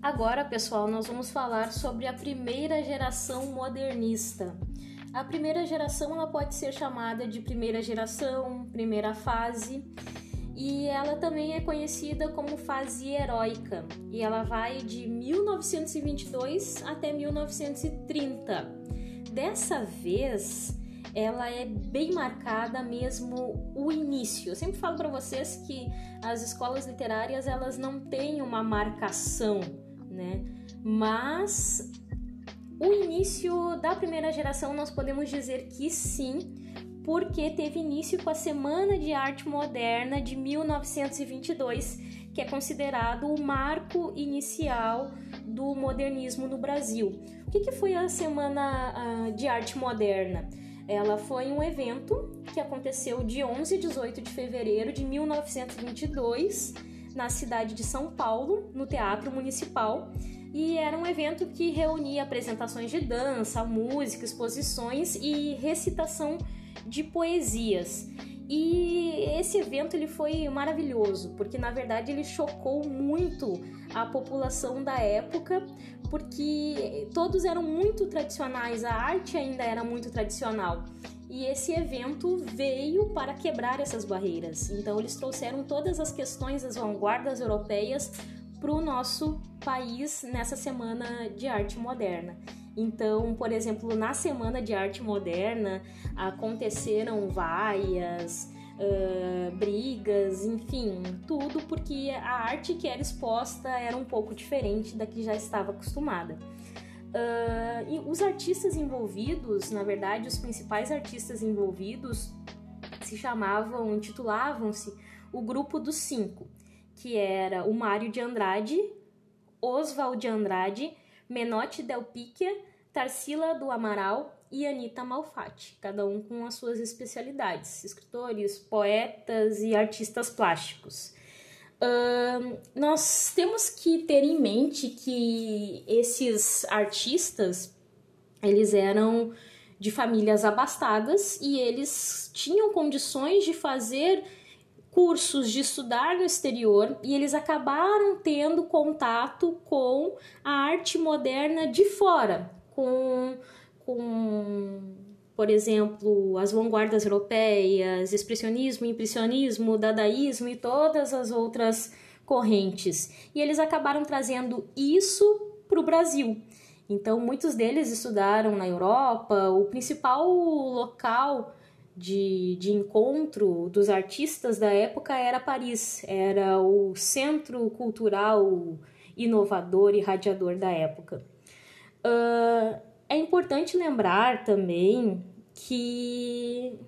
Agora, pessoal, nós vamos falar sobre a primeira geração modernista. A primeira geração ela pode ser chamada de primeira geração, primeira fase, e ela também é conhecida como fase heróica, e ela vai de 1922 até 1930. Dessa vez, ela é bem marcada mesmo o início. Eu sempre falo para vocês que as escolas literárias elas não têm uma marcação né? Mas o início da primeira geração nós podemos dizer que sim, porque teve início com a Semana de Arte Moderna de 1922, que é considerado o marco inicial do modernismo no Brasil. O que, que foi a Semana de Arte Moderna? Ela foi um evento que aconteceu de 11 a 18 de fevereiro de 1922 na cidade de São Paulo, no Teatro Municipal, e era um evento que reunia apresentações de dança, música, exposições e recitação de poesias. E esse evento ele foi maravilhoso, porque na verdade ele chocou muito a população da época, porque todos eram muito tradicionais, a arte ainda era muito tradicional. E esse evento veio para quebrar essas barreiras. Então, eles trouxeram todas as questões das vanguardas europeias para o nosso país nessa semana de arte moderna. Então, por exemplo, na semana de arte moderna aconteceram vaias, uh, brigas, enfim, tudo porque a arte que era exposta era um pouco diferente da que já estava acostumada. Uh, e os artistas envolvidos, na verdade, os principais artistas envolvidos se chamavam, intitulavam-se o Grupo dos Cinco, que era o Mário de Andrade, Oswald de Andrade, Menotti Del Picchia, Tarsila do Amaral e Anita Malfatti, cada um com as suas especialidades, escritores, poetas e artistas plásticos. Uh, nós temos que ter em mente que esses artistas eles eram de famílias abastadas e eles tinham condições de fazer cursos de estudar no exterior e eles acabaram tendo contato com a arte moderna de fora, com, com por exemplo, as vanguardas europeias, expressionismo, impressionismo, dadaísmo e todas as outras correntes. E eles acabaram trazendo isso para o Brasil. Então, muitos deles estudaram na Europa. O principal local de, de encontro dos artistas da época era Paris, era o centro cultural inovador e radiador da época. Uh, é importante lembrar também que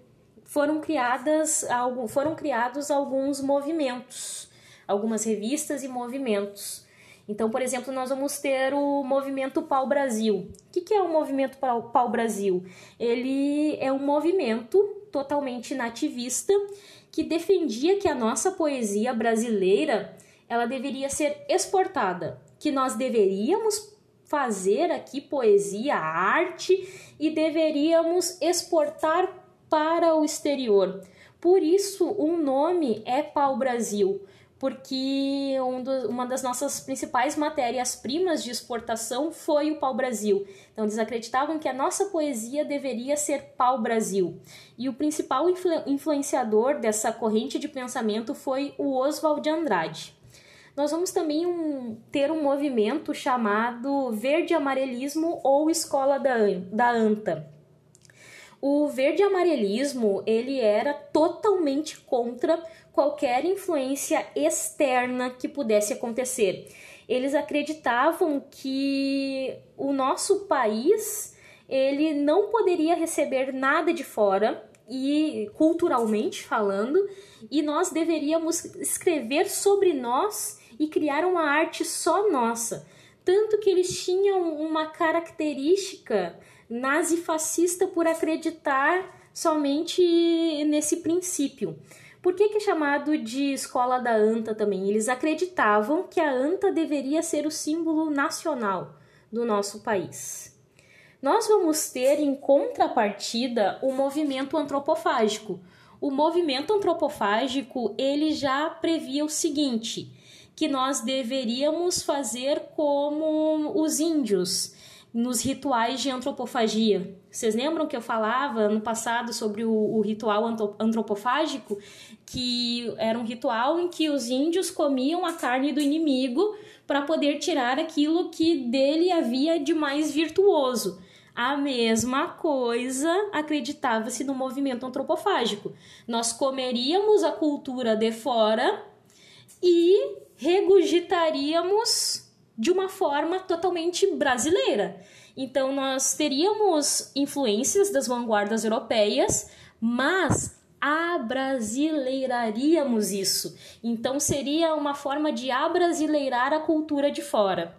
foram criadas foram criados alguns movimentos, algumas revistas e movimentos. Então, por exemplo, nós vamos ter o movimento Pau Brasil. O que é o movimento Pau Brasil? Ele é um movimento totalmente nativista que defendia que a nossa poesia brasileira ela deveria ser exportada, que nós deveríamos fazer aqui poesia, arte e deveríamos exportar para o exterior. Por isso, o um nome é Pau Brasil, porque um do, uma das nossas principais matérias-primas de exportação foi o pau-brasil. Então, eles acreditavam que a nossa poesia deveria ser pau-brasil. E o principal influ, influenciador dessa corrente de pensamento foi o Oswald de Andrade nós vamos também um, ter um movimento chamado verde amarelismo ou escola da, da anta. O verde amarelismo ele era totalmente contra qualquer influência externa que pudesse acontecer. Eles acreditavam que o nosso país ele não poderia receber nada de fora e culturalmente falando, e nós deveríamos escrever sobre nós e criar uma arte só nossa. Tanto que eles tinham uma característica nazifascista por acreditar somente nesse princípio. Por que, que, é chamado de escola da anta também? Eles acreditavam que a anta deveria ser o símbolo nacional do nosso país. Nós vamos ter em contrapartida o movimento antropofágico. O movimento antropofágico ele já previa o seguinte: que nós deveríamos fazer como os índios nos rituais de antropofagia. Vocês lembram que eu falava no passado sobre o, o, ritual antropofágico? Que era um ritual em que os índios comiam a carne do inimigo para poder tirar aquilo que dele havia de mais virtuoso. A mesma coisa acreditava-se no movimento antropofágico. Nós comeríamos a cultura de fora e regurgitaríamos de uma forma totalmente brasileira. Então, nós teríamos influências das vanguardas europeias, mas abrasileiraríamos isso. Então, seria uma forma de abrasileirar a cultura de fora.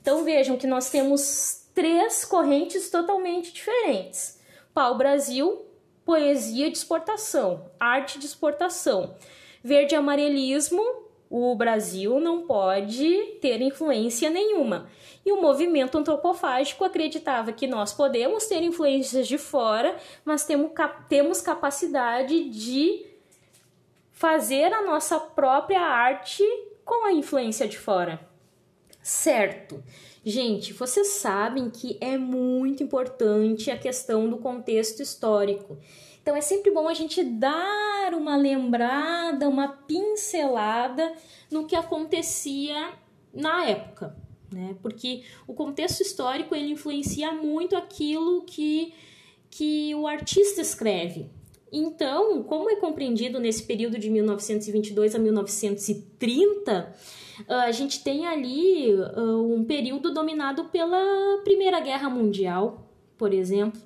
Então, vejam que nós temos três correntes totalmente diferentes: pau-brasil, poesia de exportação, arte de exportação, verde-amarelismo o Brasil não pode ter influência nenhuma. E o movimento antropofágico acreditava que nós podemos ter influências de fora, mas temos capacidade de fazer a nossa própria arte com a influência de fora. Certo. Gente, vocês sabem que é muito importante a questão do contexto histórico. Então é sempre bom a gente dar uma lembrada, uma pincelada no que acontecia na época, né? Porque o contexto histórico ele influencia muito aquilo que, que o artista escreve. Então, como é compreendido nesse período de 1922 a 1930, a gente tem ali um período dominado pela Primeira Guerra Mundial, por exemplo,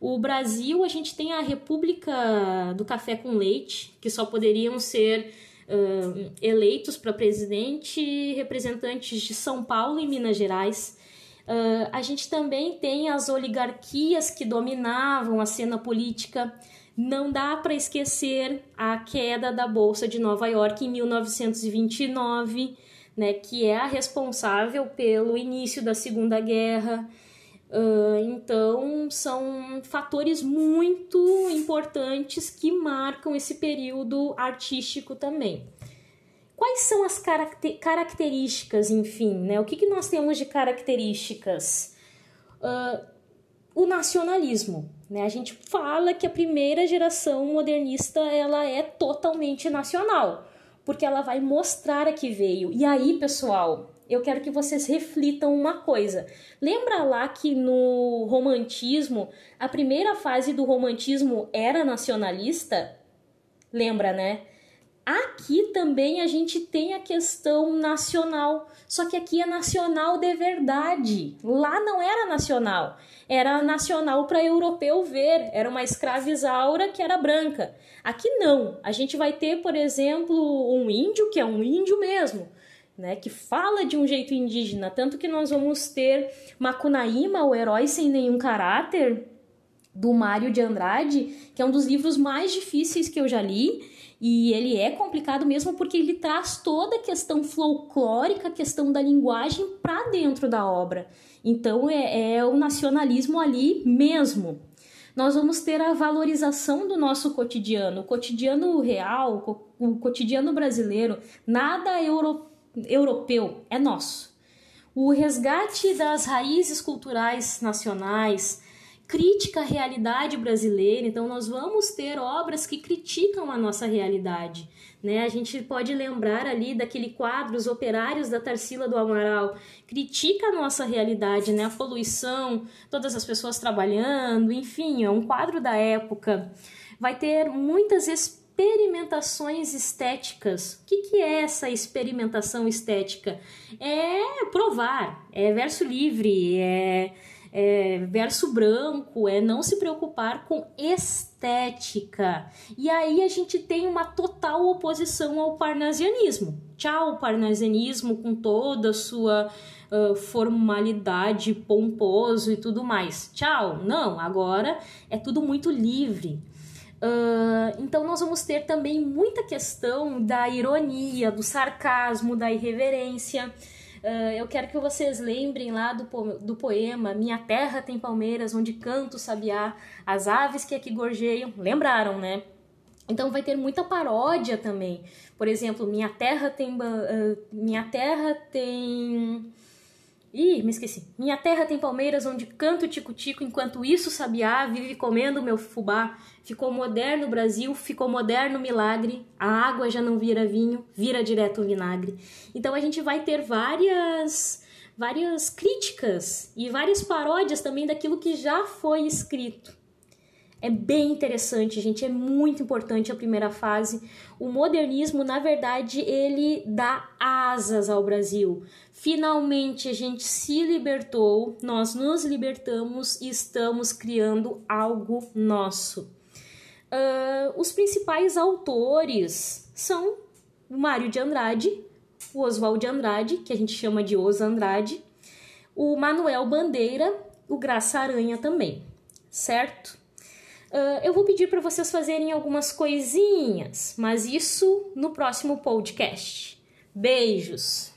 o Brasil, a gente tem a República do Café com Leite, que só poderiam ser uh, eleitos para presidente representantes de São Paulo e Minas Gerais. Uh, a gente também tem as oligarquias que dominavam a cena política. Não dá para esquecer a queda da Bolsa de Nova York em 1929, né, que é a responsável pelo início da Segunda Guerra. Uh, então, são fatores muito importantes que marcam esse período artístico também. Quais são as caracter características, enfim, né? O que, que nós temos de características? Uh, o nacionalismo, né? A gente fala que a primeira geração modernista ela é totalmente nacional, porque ela vai mostrar a que veio. E aí, pessoal, eu quero que vocês reflitam uma coisa. Lembra lá que no romantismo, a primeira fase do romantismo era nacionalista? Lembra, né? Aqui também a gente tem a questão nacional, só que aqui é nacional de verdade. Lá não era nacional, era nacional para europeu ver, era uma escravizaura que era branca. Aqui não, a gente vai ter, por exemplo, um índio que é um índio mesmo, né, que fala de um jeito indígena, tanto que nós vamos ter Macunaíma, o herói sem nenhum caráter, do Mário de Andrade, que é um dos livros mais difíceis que eu já li, e ele é complicado mesmo porque ele traz toda a questão folclórica, a questão da linguagem para dentro da obra. Então é, é o nacionalismo ali mesmo. Nós vamos ter a valorização do nosso cotidiano, o cotidiano real, o cotidiano brasileiro, nada europeu europeu, é nosso. O resgate das raízes culturais nacionais, crítica à realidade brasileira, então nós vamos ter obras que criticam a nossa realidade. Né? A gente pode lembrar ali daquele quadro Os Operários da Tarsila do Amaral, critica a nossa realidade, né? a poluição, todas as pessoas trabalhando, enfim, é um quadro da época. Vai ter muitas experimentações estéticas. O que, que é essa experimentação estética? É provar, é verso livre, é, é verso branco, é não se preocupar com estética. E aí a gente tem uma total oposição ao parnasianismo. Tchau, parnasianismo com toda a sua uh, formalidade, pomposo e tudo mais. Tchau, não, agora é tudo muito livre. Uh, então, nós vamos ter também muita questão da ironia, do sarcasmo, da irreverência. Uh, eu quero que vocês lembrem lá do, po do poema Minha Terra tem palmeiras, onde canto sabiá, as aves que aqui gorjeiam. Lembraram, né? Então vai ter muita paródia também. Por exemplo, Minha Terra tem. Uh, minha Terra tem. Ih, me esqueci. Minha terra tem palmeiras onde canto tico-tico, enquanto isso sabiá vive comendo meu fubá. Ficou moderno o Brasil, ficou moderno o milagre. A água já não vira vinho, vira direto o vinagre. Então a gente vai ter várias várias críticas e várias paródias também daquilo que já foi escrito. É bem interessante, gente, é muito importante a primeira fase. O modernismo, na verdade, ele dá asas ao Brasil. Finalmente a gente se libertou, nós nos libertamos e estamos criando algo nosso. Uh, os principais autores são o Mário de Andrade, o Oswald de Andrade, que a gente chama de Os Andrade, o Manuel Bandeira, o Graça Aranha também, certo? Uh, eu vou pedir para vocês fazerem algumas coisinhas, mas isso no próximo podcast. Beijos!